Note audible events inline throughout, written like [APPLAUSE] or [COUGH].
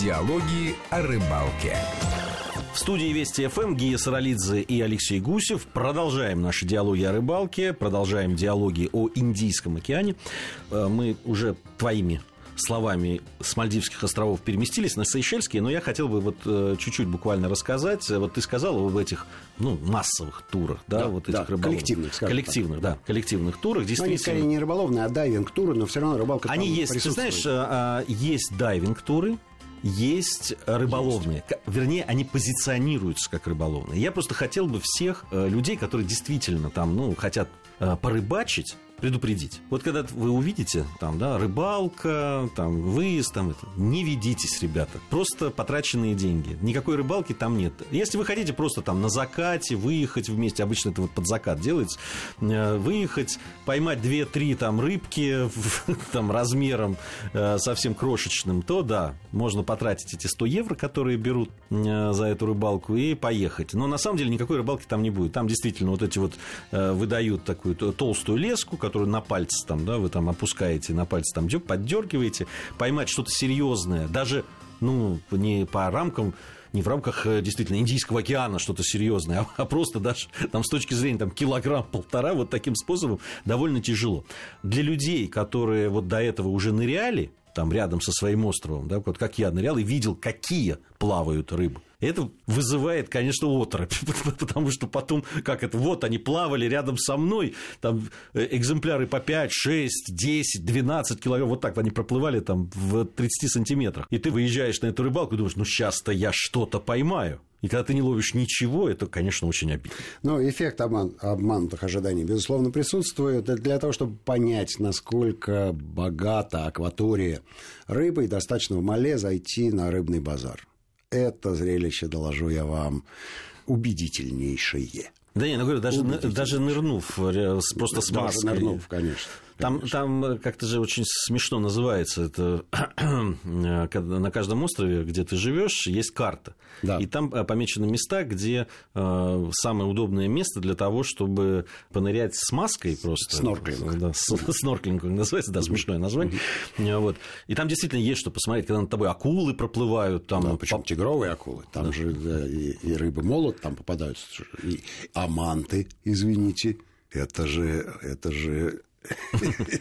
Диалоги о рыбалке. В студии Вести ФМ Гия Саралидзе и Алексей Гусев. Продолжаем наши диалоги о рыбалке, продолжаем диалоги о Индийском океане. Э, мы уже твоими словами с Мальдивских островов переместились на Сейшельские, но я хотел бы вот э, чуть-чуть буквально рассказать. Вот ты сказал об этих ну, массовых турах, да, Да, вот этих да, рыболовных. коллективных, Коллективных, да, коллективных турах. Ну, они скорее Действительно, не рыболовные, а дайвинг-туры, но все равно рыбалка они там есть, ты знаешь, а, а, есть дайвинг-туры, есть рыболовные. К- Вернее, они позиционируются как рыболовные. Я просто хотел бы всех э, людей, которые действительно там, ну, хотят э, порыбачить, предупредить. Вот когда вы увидите, там, да, рыбалка, там, выезд, там, это, не ведитесь, ребята. Просто потраченные деньги. Никакой рыбалки там нет. Если вы хотите просто там на закате выехать вместе, обычно это вот под закат делается, э, выехать, поймать 2-3 там рыбки [LAUGHS] там размером э, совсем крошечным, то да, можно потратить эти 100 евро, которые берут э, за эту рыбалку, и поехать. Но на самом деле никакой рыбалки там не будет. Там действительно вот эти вот выдают такую толстую леску, которую на пальце там, да, вы там опускаете, на пальце там поддергиваете, поймать что-то серьезное, даже ну, не по рамкам не в рамках э, действительно Индийского океана что-то серьезное, а, а просто даже там с точки зрения там килограмм-полтора вот таким способом довольно тяжело. Для людей, которые вот до этого уже ныряли, там рядом со своим островом, да, вот как я нырял и видел, какие плавают рыбы. Это вызывает, конечно, оторопь, [LAUGHS] потому что потом, как это, вот они плавали рядом со мной, там э, экземпляры по 5, 6, 10, 12 килограмм, вот так они проплывали там в 30 сантиметрах. И ты выезжаешь на эту рыбалку и думаешь, ну сейчас-то я что-то поймаю. И когда ты не ловишь ничего, это, конечно, очень обидно. Но эффект обман- обманутых ожиданий, безусловно, присутствует. Для того, чтобы понять, насколько богата акватория рыбой, достаточно в Мале зайти на рыбный базар. Это зрелище, доложу я вам, убедительнейшее. Да не, ну говорю, даже, даже нырнув, э, с- просто с Даже маской. нырнув, конечно. Там, там э, как-то же очень смешно называется это [CLEARS THROAT] э, на каждом острове, где ты живешь, есть карта. Да. И там э, помечены места, где самое удобное место для того, чтобы понырять с маской просто. Снорклинг. Да, [LAUGHS] снорклинг называется, да, смешное название. Вот. И там действительно есть что посмотреть, когда над тобой акулы проплывают. Там, Да, причем тигровые акулы. Там же да, и, и рыбы молот там попадаются. И аманты, извините. Это же... Это же...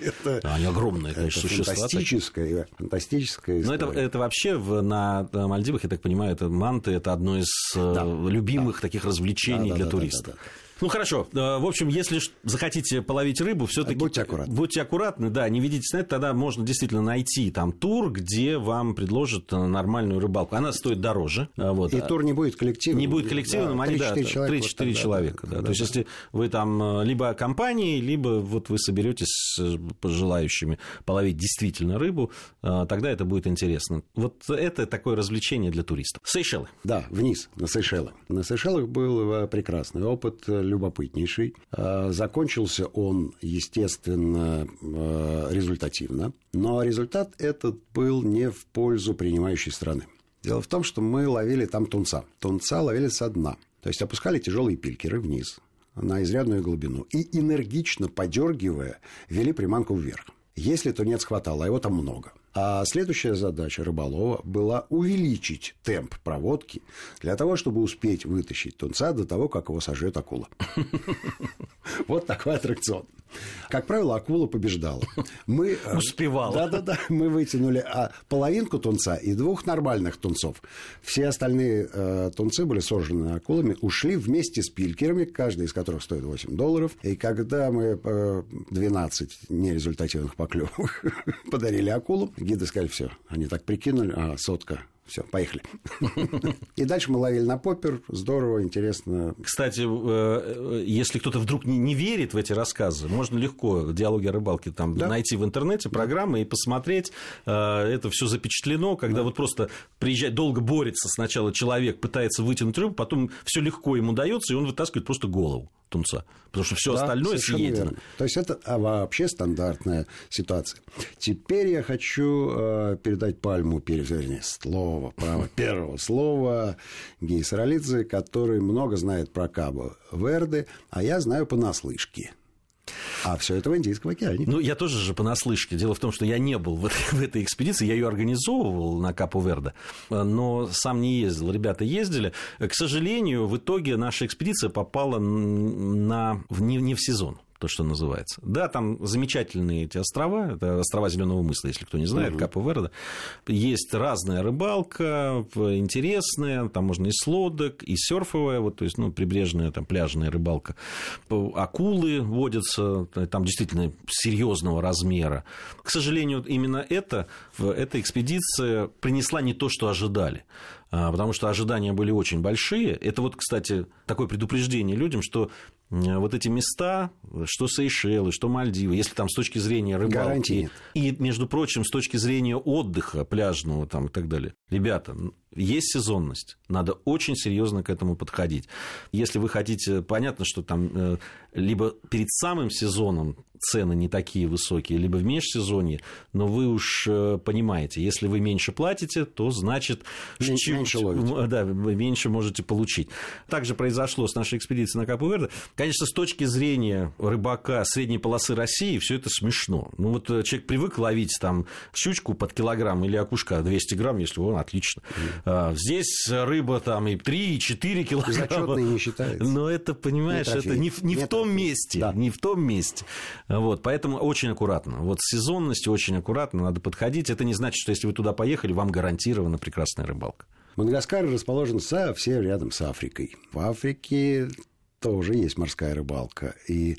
Это они огромные, это конечно, существа. фантастическая, фантастическая Ну, это, вообще в, на Мальдивах, я так понимаю, это манты, это одно из э, Да, любимых таких развлечений Да, да, для да, да, туристов. да, да. Ну хорошо. Э, В общем, если захотите половить рыбу, все-таки Будьте аккуратны. Будьте аккуратны, да, не ведитесь на это, тогда можно действительно найти там тур, где вам предложат э, нормальную рыбалку. Она стоит дороже. э, Вот. И тур не будет коллективным. Не будет коллективным, Да, они, да, 3-4 человека. 3-4 вот человека. Да, да, То есть, если вы там либо компанией, либо вот вы соберетесь с желающими половить действительно рыбу, тогда это будет интересно. Вот это такое развлечение для туристов. Сейшелы. Да, вниз, на Сейшелы. На Сейшелах был прекрасный опыт, любопытнейший. Э, Закончился он, естественно, э, результативно, но результат этот был не в пользу принимающей страны. Дело в том, что мы ловили там тунца. Тунца ловили со дна. То есть опускали тяжелые пилькеры вниз на изрядную глубину и энергично подергивая вели приманку вверх. Если тунец хватало, а его там много. А следующая задача рыболова была увеличить темп проводки для того, чтобы успеть вытащить тунца до того, как его сожрет акула. [LAUGHS] Вот такой аттракцион. Как правило, акула побеждала. Мы, э, Успевала. Да-да-да. Мы вытянули а, половинку тунца и двух нормальных тунцов. Все остальные э, тунцы были сожраны акулами, ушли вместе с пилькерами, каждый из которых стоит 8 долларов. И когда мы э, 12 нерезультативных поклевок [LAUGHS] подарили акулу, гиды сказали, все, они так прикинули, а сотка все, поехали. И дальше мы ловили на поппер. Здорово, интересно. Кстати, э, если кто-то вдруг не, верит в эти рассказы, можно легко диалоги о рыбалке там Да. найти в интернете программы и посмотреть. Э, Это все запечатлено, когда вот просто приезжает, долго борется сначала человек, пытается вытянуть рыбу, потом все легко ему дается, и он вытаскивает просто голову тунца. Потому что все Да, остальное съедено. верно. То есть это а, вообще стандартная ситуация. Теперь я хочу э, передать пальму, вернее, слово, право [LAUGHS] первого слова Саралидзе, который много знает про Кабо Верде, а я знаю понаслышке. А все это в Индийском океане. Ну, я тоже же понаслышке. Дело в том, что я не был в [LAUGHS] в этой экспедиции, я ее организовывал на Капу Верде, но сам не ездил. Ребята ездили. К сожалению, в итоге наша экспедиция попала на, не, не в сезон то, что называется. Да, там замечательные эти острова, это острова Зеленого мыса, если кто не знает, угу. Капо Верде. Есть разная рыбалка, интересная, там можно и с лодок, и серфовая, вот, то есть, ну, прибрежная, там, пляжная рыбалка. Акулы водятся, там действительно серьезного размера. К сожалению, именно это, эта экспедиция принесла не то, что ожидали. А, потому что ожидания были очень большие. Это вот, кстати, такое предупреждение людям, что вот эти места, что Сейшелы, что Мальдивы, если там с точки зрения рыбалки, и, между прочим, с точки зрения отдыха пляжного там, и так далее, ребята, есть сезонность, надо очень серьезно к этому подходить. Если вы хотите, понятно, что там э, либо перед самым сезоном цены не такие высокие, либо в межсезонье, но вы уж э, понимаете, если вы меньше платите, то значит меньше, меньше ловите. Да, меньше можете получить. Также произошло с нашей экспедицией на Капу-Верде. Конечно, с точки зрения рыбака средней полосы России все это смешно. Ну вот э, человек привык ловить там щучку под килограмм или окушка 200 грамм, если он отлично. Mm. Здесь рыба там и 3, и 4 килограмма. не считается. Но это, понимаешь, не это не, не в том месте. Да. Не в том месте. Вот, поэтому очень аккуратно. Вот с сезонностью очень аккуратно надо подходить. Это не значит, что если вы туда поехали, вам гарантирована прекрасная рыбалка. Мадагаскар расположен совсем рядом с Африкой. В Африке тоже есть морская рыбалка. И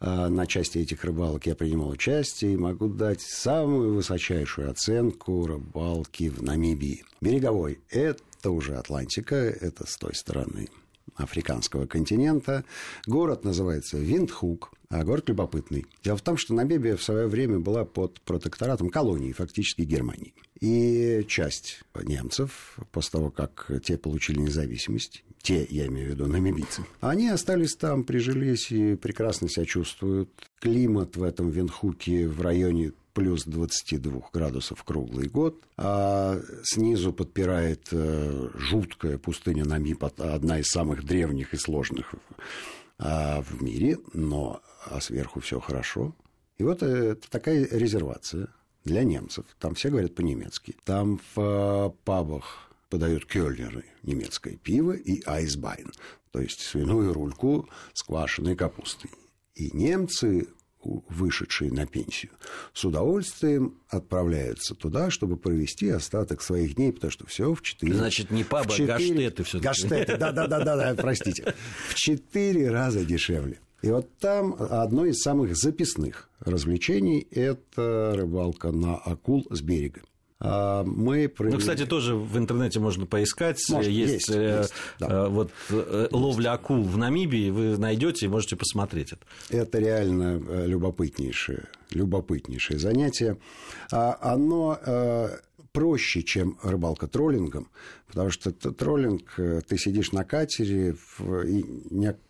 э, на части этих рыбалок я принимал участие и могу дать самую высочайшую оценку рыбалки в Намибии. Береговой – это уже Атлантика, это с той стороны африканского континента. Город называется Виндхук, а город любопытный. Дело в том, что Намибия в свое время была под протекторатом колонии, фактически Германии. И часть немцев, после того, как те получили независимость, те, я имею в виду, намибийцы, они остались там, прижились и прекрасно себя чувствуют. Климат в этом Винхуке в районе плюс 22 градусов круглый год, а снизу подпирает э, жуткая пустыня Намиб, одна из самых древних и сложных а, в мире, но а сверху все хорошо. И вот это такая резервация для немцев. Там все говорят по-немецки. Там в э, пабах подают кёльнеры, немецкое пиво и айсбайн, то есть свиную рульку с квашеной капустой. И немцы вышедшие на пенсию, с удовольствием отправляются туда, чтобы провести остаток своих дней, потому что все в четыре... Значит, не паба, а гаштеты все Гаштеты, да-да-да, простите. В четыре раза дешевле. И вот там одно из самых записных развлечений – это рыбалка на акул с берега. А, мы провели... Ну, кстати, тоже в интернете можно поискать. Может, есть есть, э, есть да. Э, вот э, ловля акул в Намибии, вы найдете и можете посмотреть это. Это реально любопытнейшее, любопытнейшее занятие. А, оно проще, чем рыбалка троллингом, потому что троллинг, э, ты сидишь на катере, и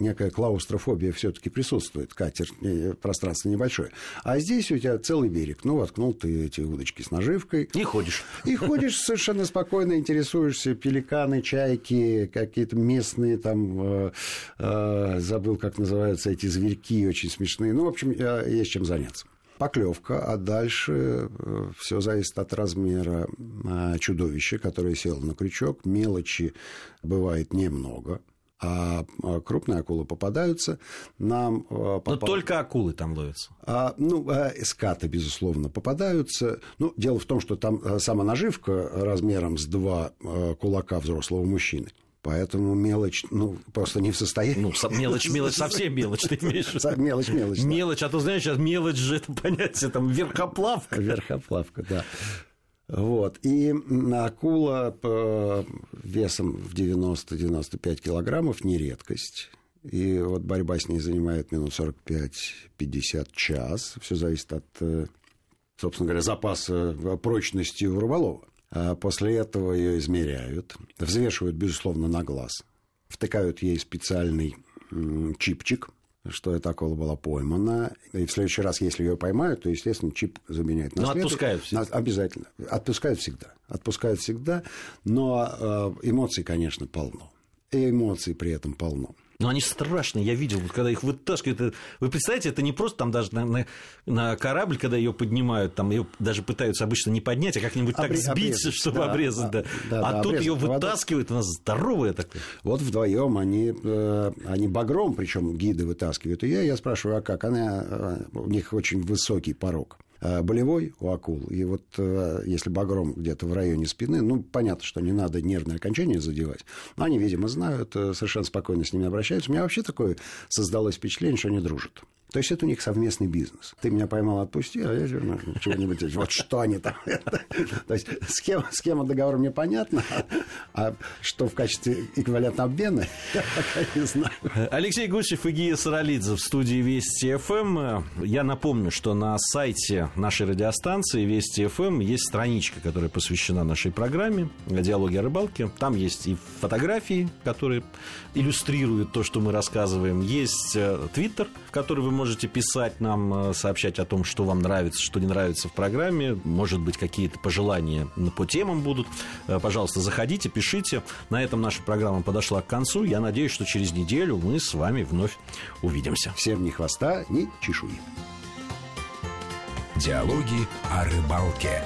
некая клаустрофобия все-таки присутствует, катер, э, пространство небольшое. А здесь у тебя целый берег, ну, воткнул ты эти удочки с наживкой. И ходишь. И ходишь совершенно спокойно, интересуешься, пеликаны, чайки, какие-то местные там, э, забыл, как называются эти зверьки, очень смешные. Ну, в общем, есть чем заняться поклевка, а дальше э, все зависит от размера э, чудовища, которое село на крючок. Мелочи бывает немного, а, а крупные акулы попадаются. Нам попал... Но только акулы там ловятся. А, ну, скаты, безусловно, попадаются. Ну, дело в том, что там э, сама наживка размером с два кулака взрослого мужчины. Поэтому мелочь, ну, просто не в состоянии. Ну, мелочь, [LAUGHS] мелочь, совсем мелочь, ты имеешь? Мелочь, мелочь. Мелочь, а то знаешь, сейчас мелочь же это понятие, там, верхоплавка. Верхоплавка, да. Вот. И акула весом в 90-95 килограммов не редкость. И вот борьба с ней занимает минут 45-50 час. Все зависит от, э, собственно говоря, запаса прочности у рыболова. А после этого ее измеряют, взвешивают, безусловно, на глаз, втыкают ей специальный чипчик, что эта акула была поймана. И в следующий раз, если ее поймают, то, естественно, чип заменяют на Но отпускают всегда. Обязательно. Отпускают всегда. Отпускают всегда. Но э, эмоций, конечно, полно. И эмоций при этом полно. Но они страшные, я видел, вот когда их вытаскивают. Вы представляете, это не просто там даже на, на, на корабль, когда ее поднимают, там ее даже пытаются обычно не поднять, а как-нибудь Обре- так сбить, обрезать, чтобы да, обрезать. Да. Да, а да, тут ее вытаскивают, она здоровая такая. Вот вдвоем они, э, они багром, причем гиды вытаскивают ее. Я спрашиваю, а как? Она, э, у них очень высокий порог. Э, болевой у акул. И вот э, если багром где-то в районе спины, ну, понятно, что не надо нервное окончание задевать, но они, видимо, знают, э, совершенно спокойно с ними обращаются. У меня вообще такое создалось впечатление, что они дружат. То есть это у них совместный бизнес. Ты меня поймал, отпусти, а я верну чего-нибудь. Вот что они там. То есть схема, схема договора мне понятна, а что в качестве эквивалента обмена, [LAUGHS] я пока не знаю. Алексей Гусев и Гия Саралидзе в студии Вести ФМ. Я напомню, что на сайте нашей радиостанции Вести ФМ есть страничка, которая посвящена нашей программе «Диалоги о рыбалке». Там есть и фотографии, которые иллюстрируют то, что мы рассказываем. Есть э, Твиттер, в который вы можете писать нам, э, сообщать о том, что вам нравится, что не нравится в программе. Может быть, какие-то пожелания по темам будут. Э, пожалуйста, заходите, пишите. На этом наша программа подошла к концу. Я надеюсь, что через неделю мы с вами вновь увидимся. Всем ни хвоста, ни чешуи. Диалоги о рыбалке.